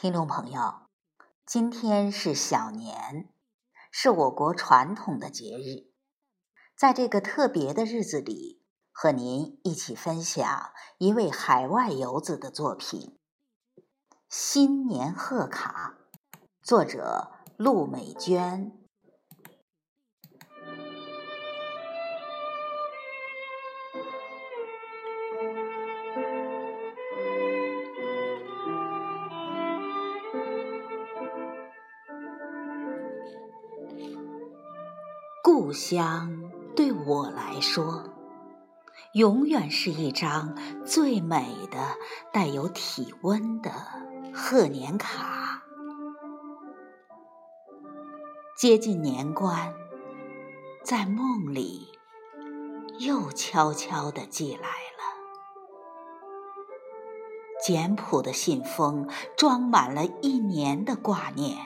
听众朋友，今天是小年，是我国传统的节日。在这个特别的日子里，和您一起分享一位海外游子的作品《新年贺卡》，作者陆美娟。故乡对我来说，永远是一张最美的、带有体温的贺年卡。接近年关，在梦里又悄悄地寄来了。简朴的信封装满了一年的挂念，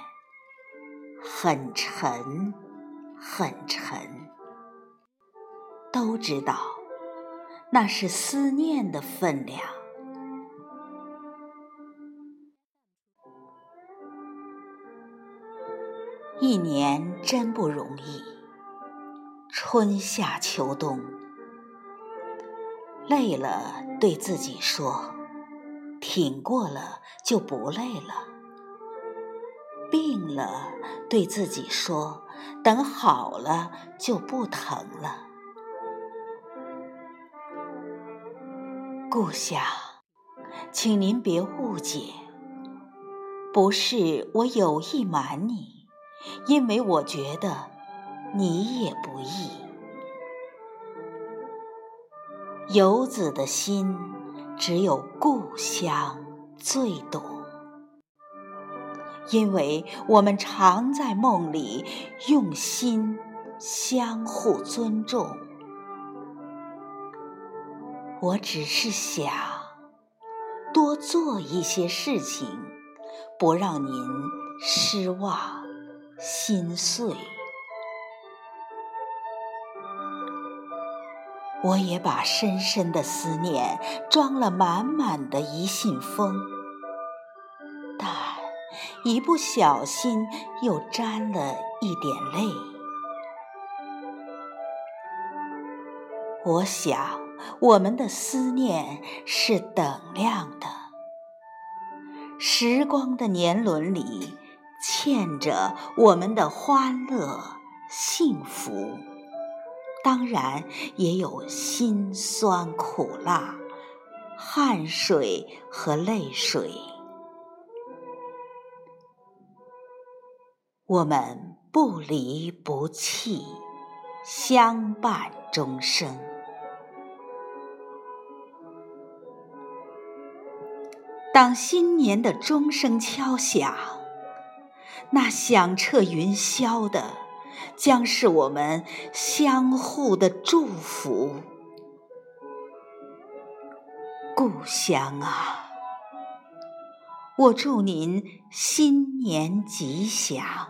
很沉。很沉，都知道那是思念的分量。一年真不容易，春夏秋冬，累了对自己说，挺过了就不累了；病了对自己说。等好了就不疼了。故乡，请您别误解，不是我有意瞒你，因为我觉得你也不易。游子的心，只有故乡最懂。因为我们常在梦里用心相互尊重，我只是想多做一些事情，不让您失望心碎。我也把深深的思念装了满满的一信封。一不小心又沾了一点泪。我想，我们的思念是等量的。时光的年轮里，嵌着我们的欢乐、幸福，当然也有辛酸苦辣、汗水和泪水。我们不离不弃，相伴终生。当新年的钟声敲响，那响彻云霄的，将是我们相互的祝福。故乡啊，我祝您新年吉祥。